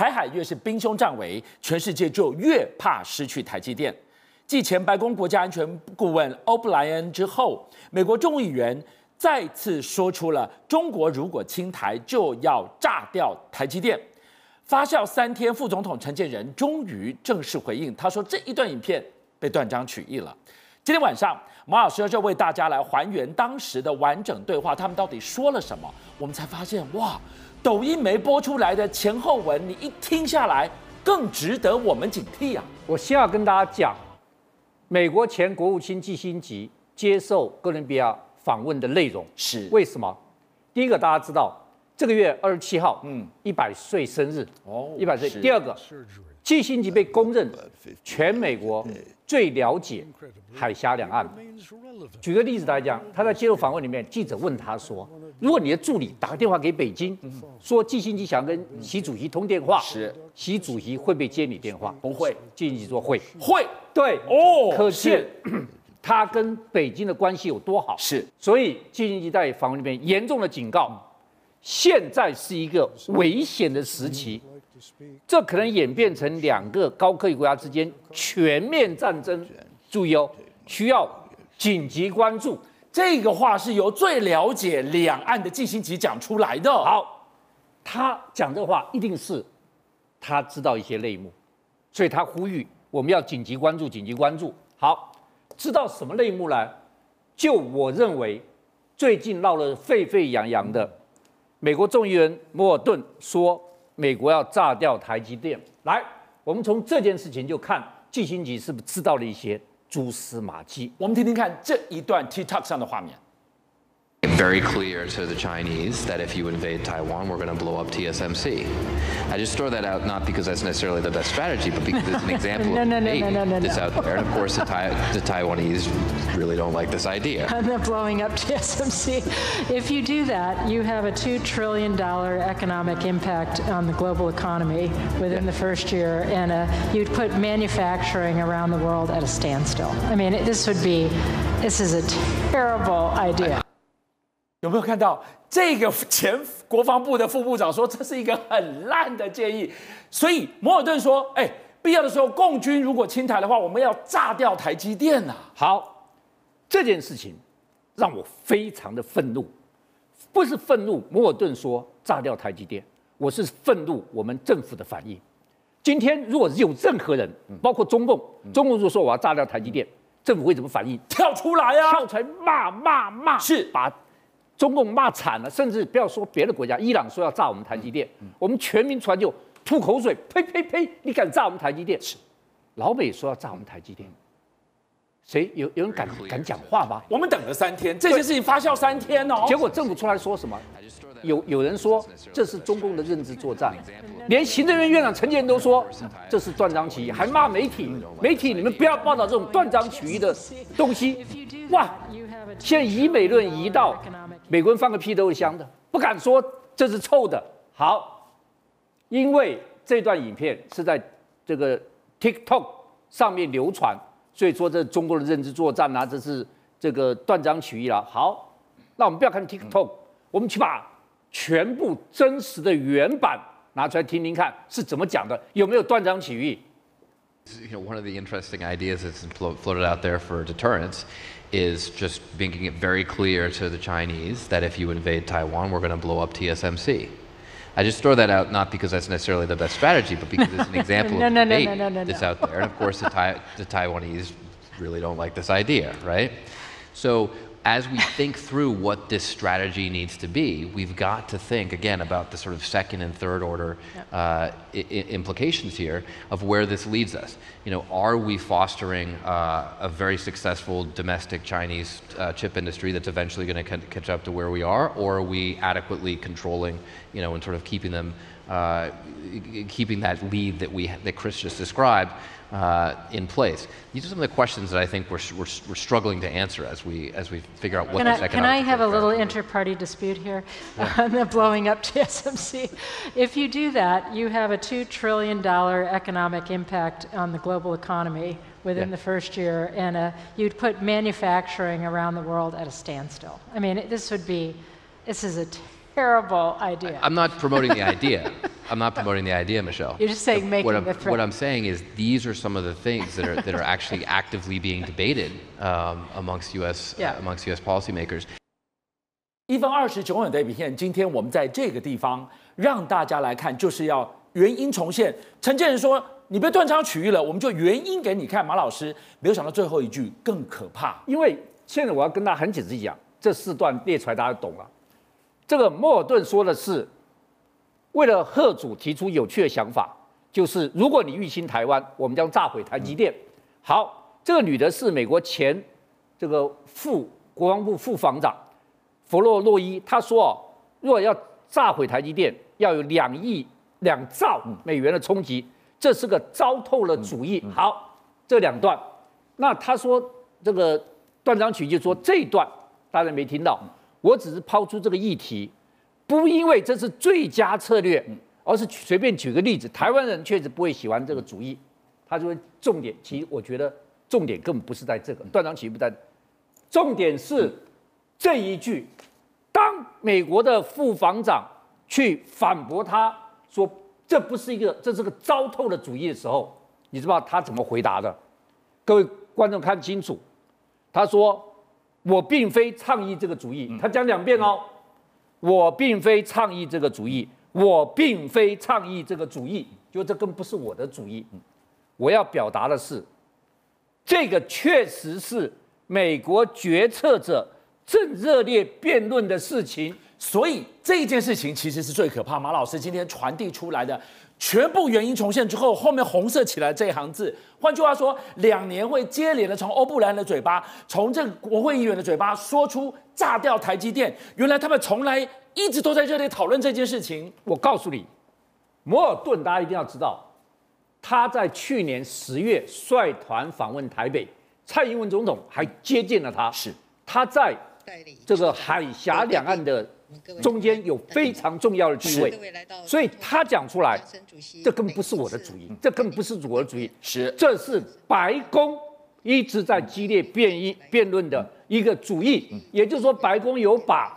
台海越是兵凶战危，全世界就越怕失去台积电。继前白宫国家安全顾问欧布莱恩之后，美国众议员再次说出了中国如果侵台就要炸掉台积电。发酵三天，副总统陈建仁终于正式回应，他说这一段影片被断章取义了。今天晚上，马老师就为大家来还原当时的完整对话，他们到底说了什么？我们才发现，哇，抖音没播出来的前后文，你一听下来，更值得我们警惕啊！我先要跟大家讲，美国前国务卿基辛格接受哥伦比亚访问的内容是为什么？第一个，大家知道。这个月二十七号，嗯，一百岁生日哦，一百岁。第二个，基辛格被公认全美国最了解海峡两岸。举个例子来讲，他在接受访问里面，记者问他说：“如果你的助理打个电话给北京，说基辛格想跟习主席通电话，是习主席会不会接你电话？不会。基辛格说会，会。对哦，可见 他跟北京的关系有多好。是，所以基辛格在访问里面严重的警告。”现在是一个危险的时期，这可能演变成两个高科技国家之间全面战争。注意哦，需要紧急关注。这个话是由最了解两岸的基辛格讲出来的。好，他讲这话一定是他知道一些内幕，所以他呼吁我们要紧急关注，紧急关注。好，知道什么内幕呢？就我认为，最近闹得沸沸扬扬的。美国众议员莫尔顿说：“美国要炸掉台积电。”来，我们从这件事情就看季新吉是不是知道了一些蛛丝马迹。我们听听看这一段 TikTok 上的画面。Very clear to the Chinese that if you invade Taiwan, we're going to blow up TSMC. I just throw that out not because that's necessarily the best strategy, but because it's an example no, of no, no, no, no, no, that's no. out there. And of course, the, the Taiwanese really don't like this idea. I'm not blowing up TSMC. If you do that, you have a $2 trillion economic impact on the global economy within the first year, and uh, you'd put manufacturing around the world at a standstill. I mean, this would be, this is a terrible idea. 有没有看到这个前国防部的副部长说这是一个很烂的建议？所以摩尔顿说：“哎，必要的时候，共军如果侵台的话，我们要炸掉台积电呐。”好，这件事情让我非常的愤怒，不是愤怒摩尔顿说炸掉台积电，我是愤怒我们政府的反应。今天如果有任何人，包括中共，中共如果说我要炸掉台积电，政府会怎么反应？跳出来啊，跳出来骂骂骂，是把。中共骂惨了，甚至不要说别的国家，伊朗说要炸我们台积电，我们全民传就吐口水，呸呸呸！你敢炸我们台积电？是，老美说要炸我们台积电，谁有有人敢敢讲话吗？我们等了三天，这件事情发酵三天哦，结果政府出来说什么？有有人说这是中共的认知作战，连行政院院长陈建仁都说这是断章取义，还骂媒体，媒体你们不要报道这种断章取义的东西，哇！现在以美论移到。美国人放个屁都是香的，不敢说这是臭的。好，因为这段影片是在这个 TikTok 上面流传，所以说这中国的认知作战啊，这是这个断章取义了。好，那我们不要看 TikTok，我们去把全部真实的原版拿出来听听看是怎么讲的，有没有断章取义？You know, one of the interesting ideas that's floated out there for deterrence. Is just making it very clear to the Chinese that if you invade Taiwan, we're going to blow up TSMC. I just throw that out not because that's necessarily the best strategy, but because it's an example no, of no, debate no, that's out there. And of course, the Taiwanese really don't like this idea, right? So as we think through what this strategy needs to be, we've got to think again about the sort of second and third order yep. uh, implications here of where this leads us. You know, are we fostering uh, a very successful domestic Chinese uh, chip industry that's eventually going to catch up to where we are, or are we adequately controlling, you know, and sort of keeping them, uh, keeping that lead that we that Chris just described? Uh, in place? These are some of the questions that I think we're, we're, we're struggling to answer as we, as we figure out what can I, Can I have a little inter-party dispute here yeah. on the blowing up TSMC? If you do that, you have a $2 trillion economic impact on the global economy within yeah. the first year, and a, you'd put manufacturing around the world at a standstill. I mean, this would be, this is a terrible idea. I'm not promoting the idea. I'm not promoting the idea, Michelle. You're just saying making what I'm, the threat. What I'm saying is these are some of the things that are that are actually actively being debated um, amongst U.S. Yeah. Uh, amongst U.S. policymakers. 一分二十九秒的影片，今天我们在这个地方让大家来看，就是要原因重现。陈建仁说：“你被断章取义了，我们就原因给你看。”马老师没有想到最后一句更可怕，因为现在我要跟大家很解释讲，这四段列出来大家懂了。这个莫尔顿说的是，为了贺主提出有趣的想法，就是如果你入侵台湾，我们将炸毁台积电。好，这个女的是美国前这个副国防部副防长弗洛洛伊，她说哦，如果要炸毁台积电，要有两亿两兆美元的冲击，这是个糟透了主义。好，这两段，那他说这个断章取义，就说这一段大家没听到，我只是抛出这个议题。不因为这是最佳策略，而是随便举个例子，台湾人确实不会喜欢这个主义。他就会重点，其实我觉得重点根本不是在这个断章取义不在，重点是这一句。当美国的副防长去反驳他说这不是一个，这是个糟透的主义的时候，你知道他怎么回答的？各位观众看清楚，他说我并非倡议这个主义，他讲两遍哦。我并非倡议这个主义，我并非倡议这个主义，就这更不是我的主义。我要表达的是，这个确实是美国决策者正热烈辩论的事情，所以这件事情其实是最可怕。马老师今天传递出来的全部原因重现之后，后面红色起来这一行字，换句话说，两年会接连的从欧布莱恩的嘴巴，从这个国会议员的嘴巴说出炸掉台积电。原来他们从来一直都在热烈讨论这件事情。我告诉你，摩尔顿大家一定要知道，他在去年十月率团访问台北，蔡英文总统还接见了他。是他在这个海峡两岸的中间有非常重要的地位，所以他讲出来，这根本不是我的主意，这根本不是我的主意，是这是白宫一直在激烈辩议辩论的一个主意，也就是说，白宫有把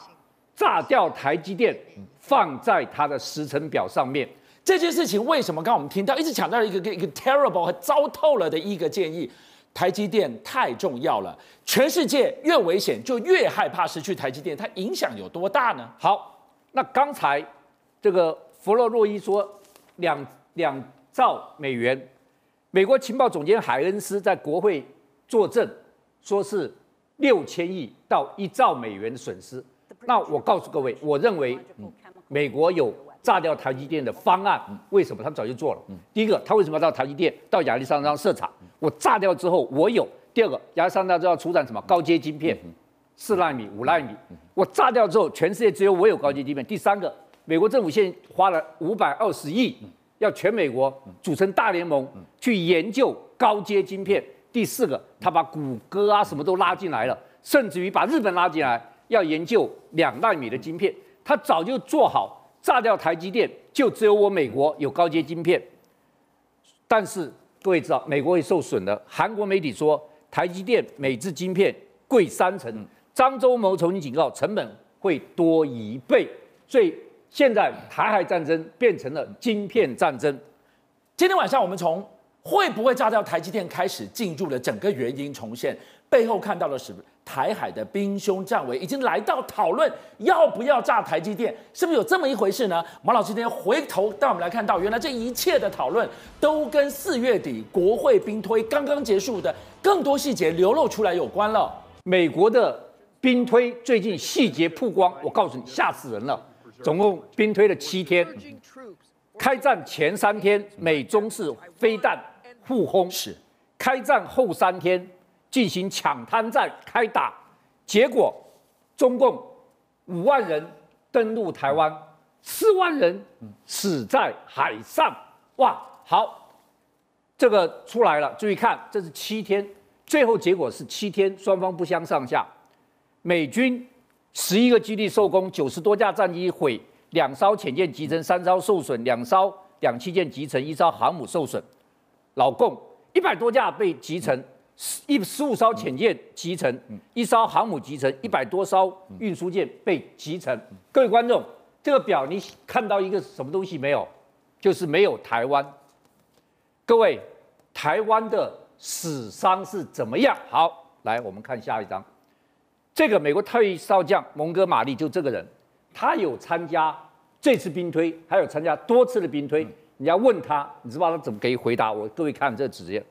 炸掉台积电放在他的时程表上面。这件事情为什么刚刚我们听到一直强调一个一个 terrible 和糟透了的一个建议？台积电太重要了，全世界越危险就越害怕失去台积电，它影响有多大呢？好，那刚才这个弗洛洛伊说两两兆美元，美国情报总监海恩斯在国会作证，说是六千亿到一兆美元的损失。那我告诉各位，我认为美国有炸掉台积电的方案，为什么？他们早就做了。第一个，他为什么要到台积电到亚利桑那设厂？我炸掉之后，我有。第二个，亚历山大就要出产什么高阶晶片，四纳米、五纳米。我炸掉之后，全世界只有我有高阶晶片。第三个，美国政府现在花了五百二十亿，要全美国组成大联盟去研究高阶晶片。第四个，他把谷歌啊什么都拉进来了，甚至于把日本拉进来，要研究两纳米的晶片。他早就做好炸掉台积电，就只有我美国有高阶晶片。但是各位知道，美国会受损的。韩国媒体说，台积电每支晶片贵三成。张忠谋重新警告，成本会多一倍。所以现在台海战争变成了晶片战争。今天晚上我们从会不会炸掉台积电开始进入了整个原因重现，背后看到了什么台海的兵凶战危，已经来到讨论要不要炸台积电，是不是有这么一回事呢？马老师今天回头带我们来看到，原来这一切的讨论都跟四月底国会兵推刚刚结束的更多细节流露出来有关了。美国的兵推最近细节曝光，我告诉你吓死人了，总共兵推了七天，开战前三天美中是飞弹互轰，是开战后三天。进行抢滩战开打，结果中共五万人登陆台湾，四万人死在海上。哇，好，这个出来了，注意看，这是七天，最后结果是七天，双方不相上下。美军十一个基地受攻，九十多架战机毁，两艘潜舰击沉，三艘受损，两艘两栖舰击沉，一艘航母受损。老共一百多架被击沉。一十五艘潜舰集成，一艘航母集成，一百多艘运输舰被集成。各位观众，这个表你看到一个什么东西没有？就是没有台湾。各位，台湾的死伤是怎么样？好，来我们看下一张。这个美国退役少将蒙哥马利就这个人，他有参加这次兵推，还有参加多次的兵推。你要问他，你知道他怎么可以回答我？各位看这纸页，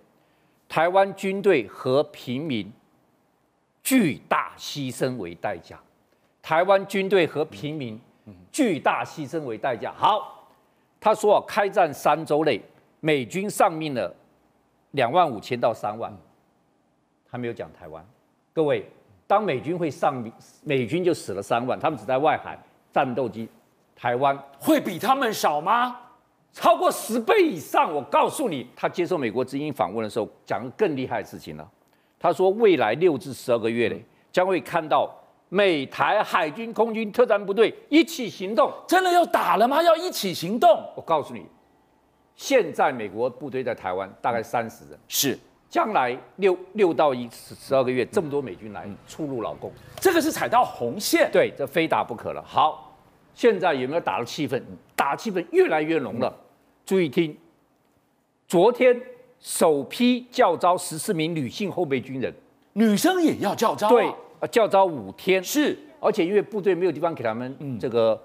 台湾军队和平民巨大牺牲为代价。台湾军队和平民巨大牺牲为代价。好，他说啊，开战三周内，美军丧命了两万五千到三万，他没有讲台湾。各位。当美军会上，美军就死了三万，他们只在外海战斗机，台湾会比他们少吗？超过十倍以上。我告诉你，他接受美国之音访问的时候讲更厉害的事情了。他说，未来六至十二个月内将会看到美台海军、空军特战部队一起行动。真的要打了吗？要一起行动？我告诉你，现在美国部队在台湾大概三十人，是。将来六六到一十二个月，这么多美军来出入劳工，这个是踩到红线，对，这非打不可了。好，现在有没有打的气氛？打气氛越来越浓了。注意听，昨天首批教招十四名女性后备军人，女生也要教召，对，教招五天，是，而且因为部队没有地方给他们这个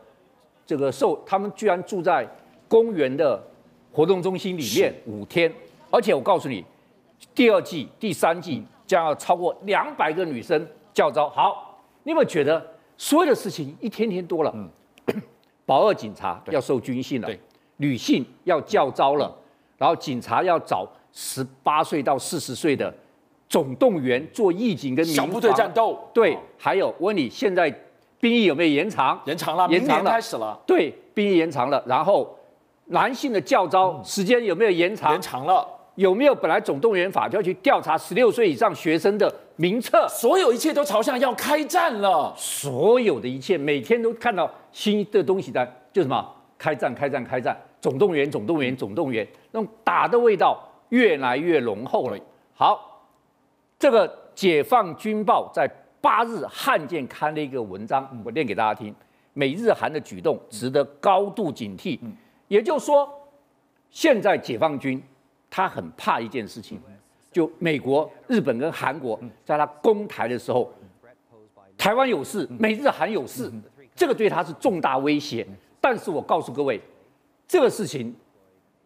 这个受，他们居然住在公园的活动中心里面五天，而且我告诉你。第二季、第三季将要超过两百个女生教招。好，你有没有觉得所有的事情一天天多了？嗯，保二警察要受军训了，女性要叫招了，然后警察要找十八岁到四十岁的总动员做义警跟小部队战斗。对，还有我问你，现在兵役有没有延长？延长了，延长了，开始了。对，兵役延长了，然后男性的教招时间有没有延长？延长了。有没有本来总动员法就要去调查十六岁以上学生的名册？所有一切都朝向要开战了。所有的一切，每天都看到新的东西在，就什么开战、开战、开战，总动员、总动员、总动员，那种打的味道越来越浓厚了。好，这个《解放军报》在八日汉舰刊了一个文章，我念给大家听：美日韩的举动值得高度警惕。也就是说，现在解放军。他很怕一件事情，就美国、日本跟韩国在他攻台的时候，台湾有事，美日韩有事，这个对他是重大威胁。但是我告诉各位，这个事情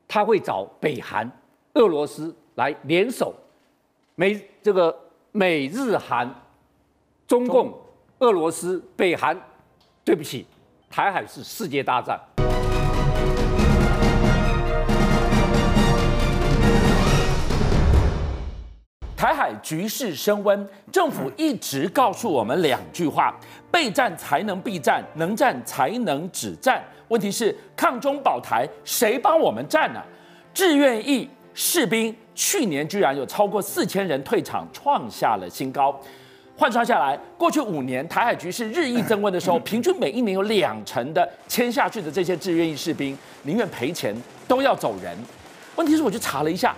他会找北韩、俄罗斯来联手，美这个美日韩、中共、俄罗斯、北韩，对不起，台海是世界大战。台海局势升温，政府一直告诉我们两句话：备战才能避战，能战才能止战。问题是抗中保台，谁帮我们战呢、啊？志愿役士兵去年居然有超过四千人退场，创下了新高。换算下来，过去五年台海局势日益增温的时候，平均每一年有两成的签下去的这些志愿役士兵宁愿赔钱都要走人。问题是，我去查了一下，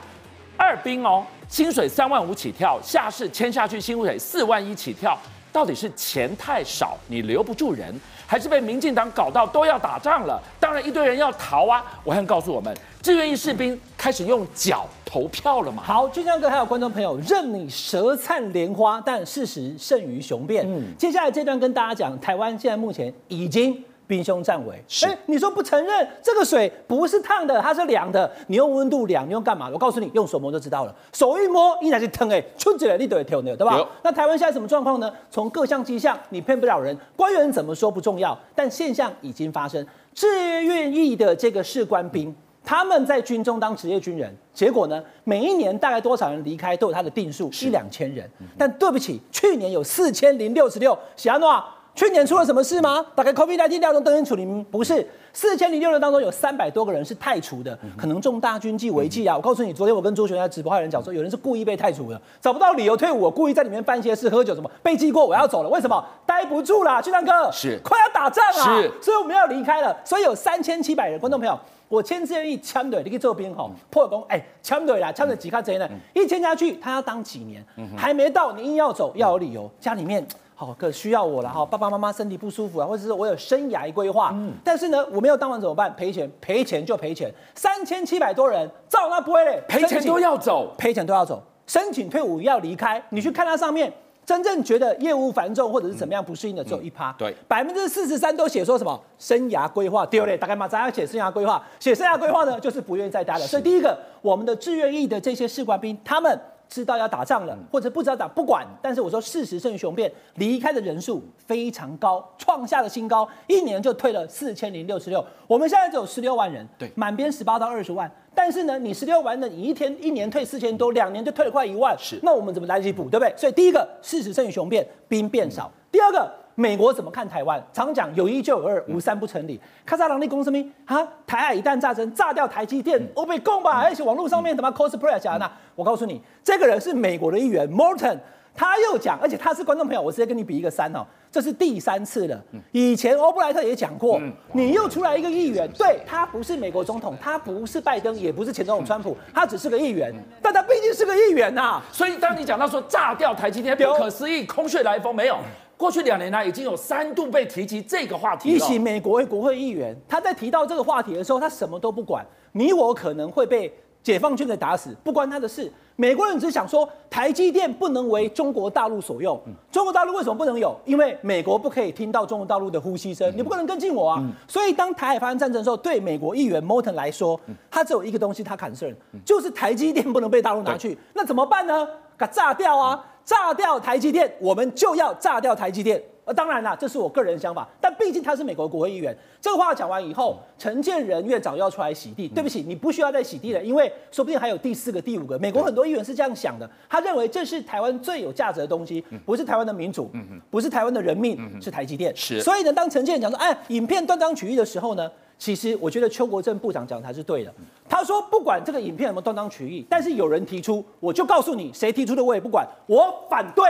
二兵哦。薪水三万五起跳，下士签下去薪水四万一起跳，到底是钱太少你留不住人，还是被民进党搞到都要打仗了？当然一堆人要逃啊！我还告诉我们，志愿役士兵开始用脚投票了嘛？好，军将哥还有观众朋友，任你舌灿莲花，但事实胜于雄辩。嗯，接下来这段跟大家讲，台湾现在目前已经。兵凶战危，哎、欸，你说不承认这个水不是烫的，它是凉的，你用温度量，你用干嘛？我告诉你，用手摸就知道了。手一摸，依然是烫哎，出起来你都会跳的，对吧？有那台湾现在什么状况呢？从各项迹象，你骗不了人。官员怎么说不重要，但现象已经发生。志愿役的这个士官兵，他们在军中当职业军人，结果呢，每一年大概多少人离开都有他的定数，一两千人。但对不起，去年有四千零六十六，喜安诺。去年出了什么事吗？打开 COVID-19 调动登记处理，不是。四千零六人当中有三百多个人是汰除的，可能重大军纪违纪啊！我告诉你，昨天我跟朱学在直播，还有人讲说，有人是故意被汰除的，找不到理由退伍，我故意在里面办一些事，喝酒什么被记过，我要走了，为什么？待不住啦，俊相哥。是。快要打仗了，是，所以我们要离开了，所以有三千七百人，观众朋友，我签字愿役签队，你可以做兵吼，破功，哎，签队啦，签队几卡贼呢？一签下去，他要当几年？还没到，你硬要走，要有理由，家里面。好，可需要我了哈，爸爸妈妈身体不舒服啊，或者是我有生涯规划，嗯，但是呢，我没有当完怎么办？赔钱，赔钱就赔钱，三千七百多人照那不会嘞，赔钱都要走，赔钱都要走，申请退伍要离开，你去看它上面。真正觉得业务繁重或者是怎么样不适应的只有一趴，对，百分之四十三都写说什么？生涯规划。丢嘞，大概嘛，咱要写生涯规划，写生涯规划呢就是不愿意再待了。所以第一个，我们的志愿役的这些士官兵，他们知道要打仗了，或者不知道打不管，但是我说事实胜于雄辩，离开的人数非常高，创下了新高，一年就退了四千零六十六，我们现在只有十六万人，对，满编十八到二十万。但是呢，你十六万的，你一天一年退四千多，两年就退了快一万，是，那我们怎么来得及补，对不对？所以第一个，事实胜于雄辩，兵变少。嗯、第二个，美国怎么看台湾？常讲有一就有二，无三不成理。卡扎朗利公什么？啊，台海一旦炸成，炸掉台积电，我被攻吧？而且网络上面什么 cosplay 讲的？我告诉你，这个人是美国的议员，Morton。他又讲，而且他是观众朋友，我直接跟你比一个三哦，这是第三次了。以前欧布莱特也讲过，你又出来一个议员，对，他不是美国总统，他不是拜登，也不是前总统川普，他只是个议员，但他毕竟是个议员呐。所以当你讲到说炸掉台积电，不可思议，空穴来风没有？过去两年来已经有三度被提及这个话题。比起美国国会议员，他在提到这个话题的时候，他什么都不管，你我可能会被解放军给打死，不关他的事。美国人只想说，台积电不能为中国大陆所用。中国大陆为什么不能有？因为美国不可以听到中国大陆的呼吸声，你不可能跟进我啊。所以当台海发生战争的时候，对美国议员 Morton 来说，他只有一个东西他 concern，就是台积电不能被大陆拿去。那怎么办呢？给炸掉啊！炸掉台积电，我们就要炸掉台积电。呃，当然啦，这是我个人想法，但毕竟他是美国国会议员。这个话讲完以后，陈建仁院长要出来洗地。对不起，你不需要再洗地了，因为说不定还有第四个、第五个。美国很多议员是这样想的，他认为这是台湾最有价值的东西，不是台湾的民主，不是台湾的人命，是台积电。是。所以呢，当陈建仁讲说，哎，影片断章取义的时候呢，其实我觉得邱国正部长讲的才是对的。他说，不管这个影片有没有断章取义，但是有人提出，我就告诉你，谁提出的我也不管，我反对。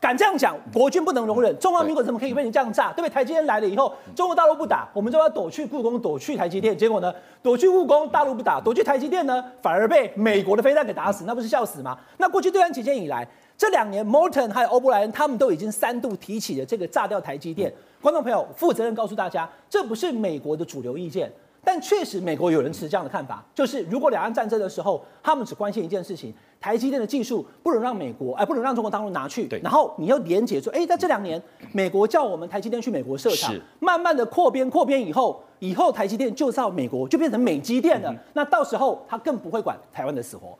敢这样讲，国军不能容忍。中华民国怎么可以被你这样炸？对不对？台积电来了以后，中国大陆不打，我们就要躲去故宫，躲去台积电。结果呢，躲去故宫，大陆不打，躲去台积电呢，反而被美国的飞弹给打死，那不是笑死吗？那过去对岸期间以来，这两年，Morton 还有欧布莱恩他们都已经三度提起了这个炸掉台积电。观众朋友，负责任告诉大家，这不是美国的主流意见。但确实，美国有人持这样的看法，就是如果两岸战争的时候，他们只关心一件事情：台积电的技术不能让美国，哎，不能让中国大陆拿去。对。然后你要连结说，哎，在这两年，美国叫我们台积电去美国设厂，慢慢的扩编，扩编以后，以后台积电就到美国，就变成美积电了。嗯、那到时候他更不会管台湾的死活。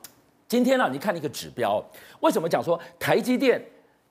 今天呢、你看一个指标，为什么讲说台积电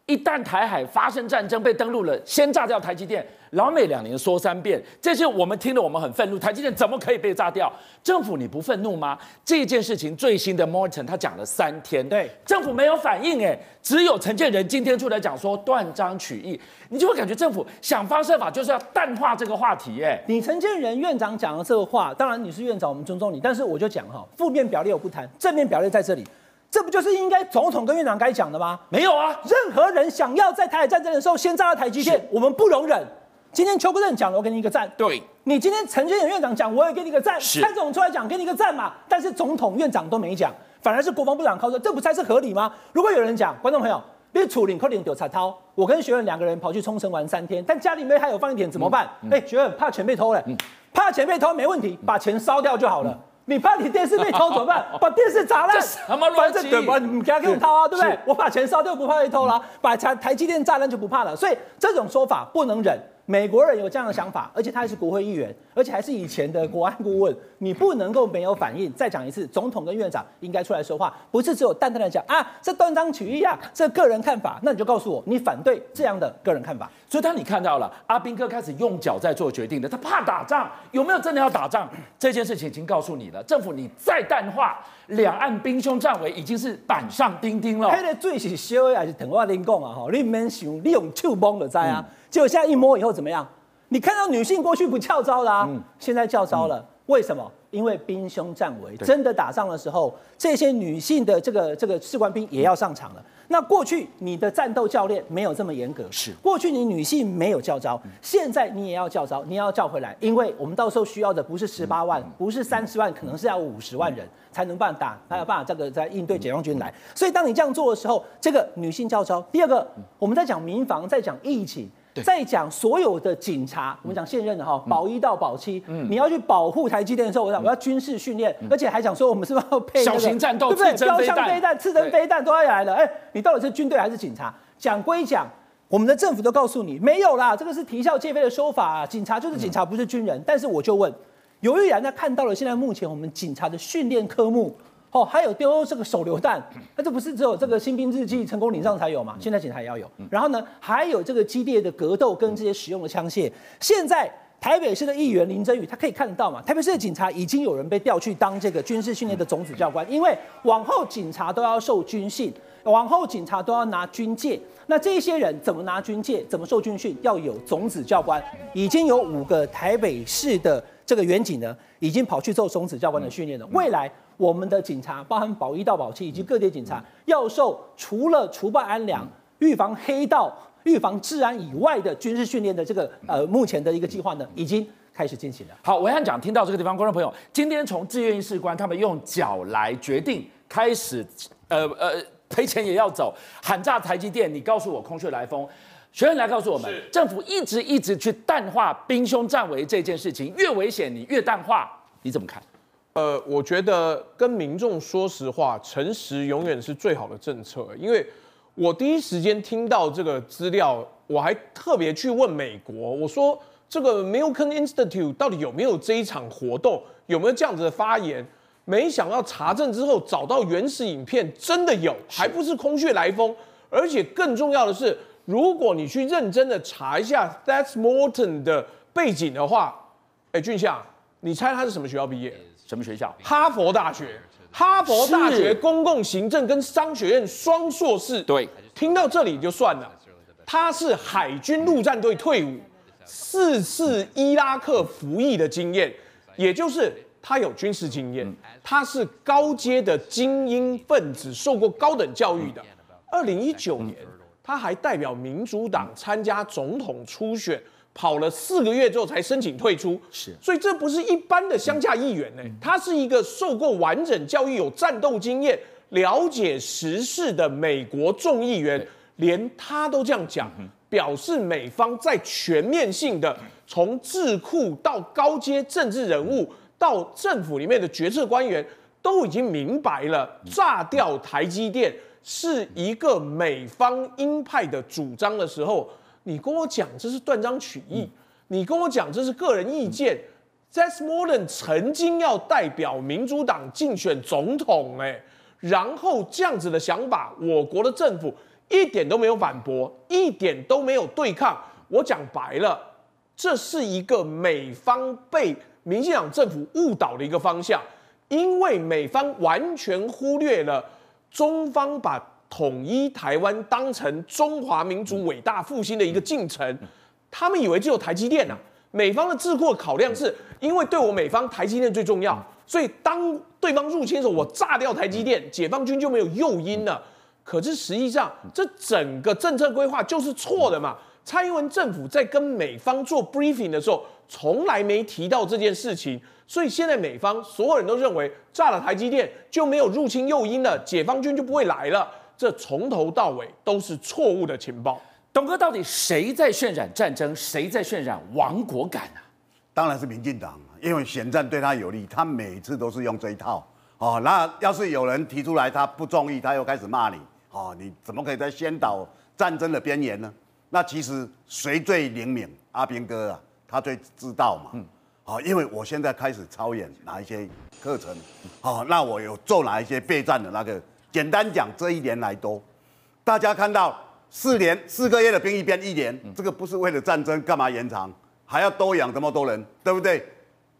一旦台海发生战争被登陆了，先炸掉台积电？老美两年说三遍，这些我们听了，我们很愤怒。台积电怎么可以被炸掉？政府你不愤怒吗？这件事情最新的 Morton 他讲了三天，对，政府没有反应，哎，只有陈建仁今天出来讲说断章取义，你就会感觉政府想方设法就是要淡化这个话题，哎，你陈建仁院长讲的这个话，当然你是院长，我们尊重你，但是我就讲哈，负面表列我不谈，正面表列在这里，这不就是应该总统跟院长该讲的吗？没有啊，任何人想要在台海战争的时候先炸到台积电，我们不容忍。今天邱国正讲了，我给你一个赞。对，你今天陈建仁院长讲，我也给你一个赞。是，蔡总统出来讲，给你一个赞嘛。但是总统院长都没讲，反而是国防部长靠说，这不才是合理吗？如果有人讲，观众朋友，你处理扣点丢彩涛，我跟学院两个人跑去冲绳玩三天，但家里面还有放一点怎么办？哎、嗯嗯欸，学院怕钱被偷了，嗯、怕钱被偷没问题，把钱烧掉就好了。嗯你怕你电视被偷怎么办？把电视砸烂，反正对吧？你给他给我掏啊，对不对？我把钱烧掉不怕被偷了，把台台积电炸烂就不怕了。所以这种说法不能忍。美国人有这样的想法，而且他还是国会议员，而且还是以前的国安顾问，你不能够没有反应。再讲一次，总统跟院长应该出来说话，不是只有淡淡的讲啊，这断章取义啊，这个人看法，那你就告诉我，你反对这样的个人看法。所以当你看到了阿兵哥开始用脚在做决定的，他怕打仗，有没有真的要打仗？这件事情已经告诉你了，政府你再淡化，两岸兵凶战危已经是板上钉钉了。黑的最是烧的还是等我跟你讲啊，哈，你免想，你用手摸就知啊。嗯结果现在一摸以后怎么样？你看到女性过去不叫招啦、啊，嗯、现在叫招了。嗯、为什么？因为兵凶战危，真的打仗的时候，这些女性的这个这个士官兵也要上场了。那过去你的战斗教练没有这么严格，是过去你女性没有教招，现在你也要教招，你也要叫回来，因为我们到时候需要的不是十八万，不是三十万，可能是要五十万人才能办法打，才有办法这个在应对解放军来。所以当你这样做的时候，这个女性教招。第二个，我们在讲民防，在讲义警。在讲所有的警察，我们讲现任的哈，保一到保七，你要去保护台积电的时候，我讲我要军事训练，而且还讲说我们是不是要配小型战斗，对不对？标枪飞弹、刺针飞弹都要来了。哎，你到底是军队还是警察？讲归讲，我们的政府都告诉你没有啦，这个是啼笑皆非的说法。啊警察就是警察，不是军人。但是我就问，由于然他看到了现在目前我们警察的训练科目。哦，还有丢这个手榴弹，那这不是只有这个新兵日记成功岭上才有嘛？现在警察也要有。然后呢，还有这个激烈的格斗跟这些使用的枪械。现在台北市的议员林真宇，他可以看得到嘛？台北市的警察已经有人被调去当这个军事训练的总指教官，因为往后警察都要受军训，往后警察都要拿军戒。那这些人怎么拿军戒？怎么受军训？要有总指教官。已经有五个台北市的这个员警呢，已经跑去做松子教官的训练了。未来。我们的警察，包含保一到保七以及各地警察，要受除了除暴安良、预防黑道、预防治安以外的军事训练的这个呃，目前的一个计划呢，已经开始进行了。好，我想讲，听到这个地方，观众朋友，今天从志愿役士官他们用脚来决定开始，呃呃，赔钱也要走，喊炸台积电，你告诉我空穴来风，学员来告诉我们，政府一直一直去淡化兵凶战危这件事情，越危险你越淡化，你怎么看？呃，我觉得跟民众说实话，诚实永远是最好的政策。因为我第一时间听到这个资料，我还特别去问美国，我说这个 Milken Institute 到底有没有这一场活动，有没有这样子的发言？没想到查证之后找到原始影片，真的有，还不是空穴来风。而且更重要的是，如果你去认真的查一下 That's Morton 的背景的话，哎，俊相，你猜他是什么学校毕业？什么学校？哈佛大学，哈佛大学公共行政跟商学院双硕士。对，听到这里就算了。他是海军陆战队退伍，四次伊拉克服役的经验，也就是他有军事经验。他是高阶的精英分子，受过高等教育的。二零一九年，他还代表民主党参加总统初选。跑了四个月之后才申请退出，是，所以这不是一般的乡下议员呢，他是一个受过完整教育、有战斗经验、了解时事的美国众议员，连他都这样讲，表示美方在全面性的从智库到高阶政治人物到政府里面的决策官员都已经明白了，炸掉台积电是一个美方鹰派的主张的时候。你跟我讲这是断章取义，你跟我讲这是个人意见。嗯 Jess Morton 曾经要代表民主党竞选总统，哎，然后这样子的想法，我国的政府一点都没有反驳，一点都没有对抗。我讲白了，这是一个美方被民进党政府误导的一个方向，因为美方完全忽略了中方把。统一台湾当成中华民族伟大复兴的一个进程，他们以为只有台积电呐。美方的智库考量是，因为对我美方台积电最重要，所以当对方入侵的时候，我炸掉台积电，解放军就没有诱因了。可是实际上，这整个政策规划就是错的嘛。蔡英文政府在跟美方做 briefing 的时候，从来没提到这件事情。所以现在美方所有人都认为，炸了台积电就没有入侵诱因了，解放军就不会来了。这从头到尾都是错误的情报。董哥，到底谁在渲染战争？谁在渲染亡国感啊？当然是民进党，因为选战对他有利，他每次都是用这一套。哦，那要是有人提出来他不中意，他又开始骂你。哦，你怎么可以在先导战争的边缘呢？那其实谁最灵敏？阿兵哥啊，他最知道嘛。嗯。好，因为我现在开始操演哪一些课程。好，那我有做哪一些备战的那个。简单讲，这一年来都，大家看到四年四个月的兵役变一年，这个不是为了战争，干嘛延长？还要多养这么多人，对不对？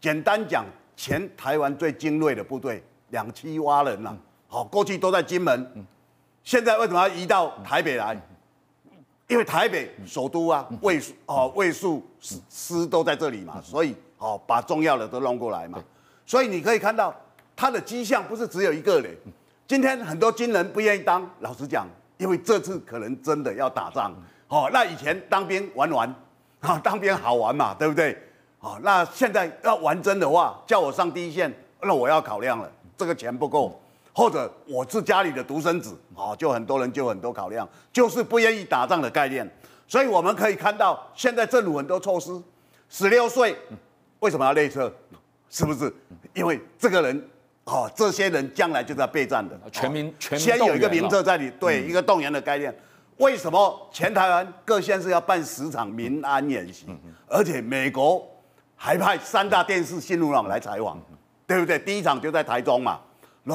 简单讲，前台湾最精锐的部队两栖蛙人呐，好，过去都在金门，现在为什么要移到台北来？因为台北首都啊，卫戍哦卫戍师都在这里嘛，所以哦把重要的都弄过来嘛。所以你可以看到他的迹象不是只有一个嘞。今天很多军人不愿意当，老实讲，因为这次可能真的要打仗。哦，那以前当兵玩玩，啊，当兵好玩嘛，对不对？啊，那现在要玩真的话，叫我上第一线，那我要考量了，这个钱不够，或者我是家里的独生子，啊，就很多人就很多考量，就是不愿意打仗的概念。所以我们可以看到，现在政府很多措施，十六岁为什么要内测？是不是？因为这个人。哦，这些人将来就是要备战的，全民全民先有一个名册在里，对、嗯、一个动员的概念。为什么全台湾各县市要办十场民安演习？嗯、而且美国还派三大电视新闻网来采访，嗯、对不对？第一场就在台中嘛，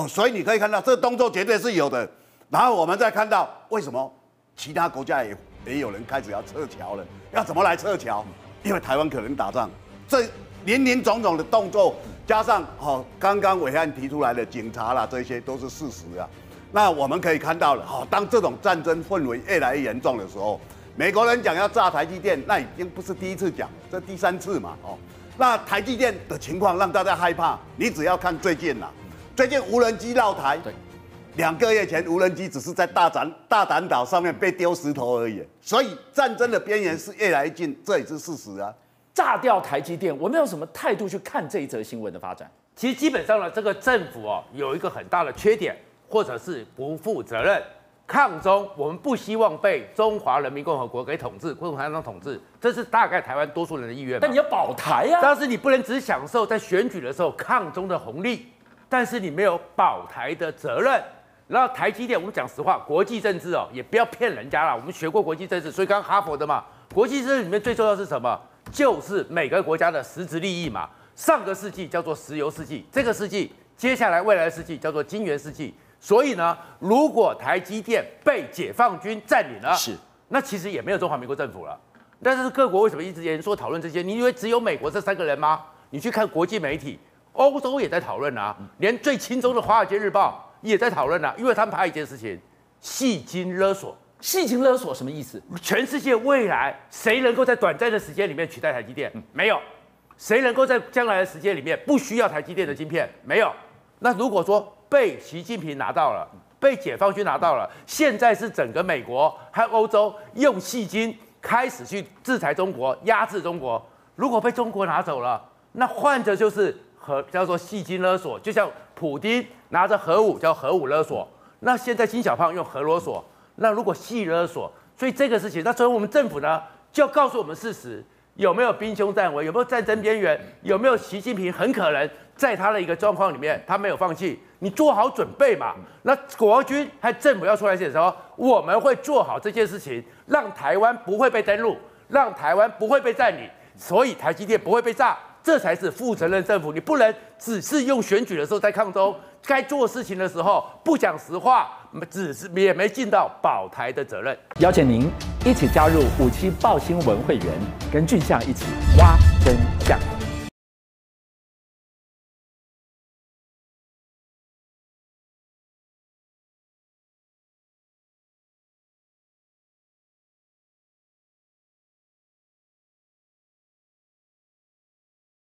所以你可以看到这个动作绝对是有的。然后我们再看到为什么其他国家也也有人开始要撤侨了？要怎么来撤侨？因为台湾可能打仗，这林林总总的动作。加上哦，刚刚伟汉提出来的警察啦，这些都是事实啊。那我们可以看到了，哈，当这种战争氛围越来越严重的时候，美国人讲要炸台积电，那已经不是第一次讲，这第三次嘛，哦。那台积电的情况让大家害怕，你只要看最近呐，最近无人机绕台，对，两个月前无人机只是在大胆大胆岛上面被丢石头而已，所以战争的边缘是越来越近，这也是事实啊。炸掉台积电，我们有什么态度去看这一则新闻的发展？其实基本上呢，这个政府哦有一个很大的缺点，或者是不负责任。抗中，我们不希望被中华人民共和国给统治，共产党统治，这是大概台湾多数人的意愿。但你要保台啊！但是你不能只享受在选举的时候抗中的红利，但是你没有保台的责任。然后台积电，我们讲实话，国际政治哦也不要骗人家了。我们学过国际政治，所以刚哈佛的嘛，国际政治里面最重要是什么？就是每个国家的实质利益嘛。上个世纪叫做石油世纪，这个世纪接下来未来的世纪叫做金元世纪。所以呢，如果台积电被解放军占领了，是那其实也没有中华民国政府了。但是各国为什么一直言说讨论这些？你以为只有美国这三个人吗？你去看国际媒体，欧洲也在讨论啊，连最轻松的《华尔街日报》也在讨论啊，因为他们怕一件事情：戏精勒索。戏精勒索什么意思？全世界未来谁能够在短暂的时间里面取代台积电？没有。谁能够在将来的时间里面不需要台积电的晶片？没有。那如果说被习近平拿到了，被解放军拿到了，现在是整个美国还有欧洲用戏精开始去制裁中国、压制中国。如果被中国拿走了，那换着就是核叫做矽晶勒索，就像普丁拿着核武叫核武勒索。那现在金小胖用核勒索。那如果细勒索，所以这个事情，那所以我们政府呢，就要告诉我们事实，有没有兵凶战危，有没有战争边缘，有没有习近平很可能在他的一个状况里面，他没有放弃，你做好准备嘛。那国军还政府要出来写的时候，我们会做好这件事情，让台湾不会被登陆，让台湾不会被占领，所以台积电不会被炸，这才是负责任政府。你不能只是用选举的时候在抗争，该做事情的时候不讲实话。只是也没尽到保台的责任。邀请您一起加入五七报新闻会员，跟俊相一起挖真相。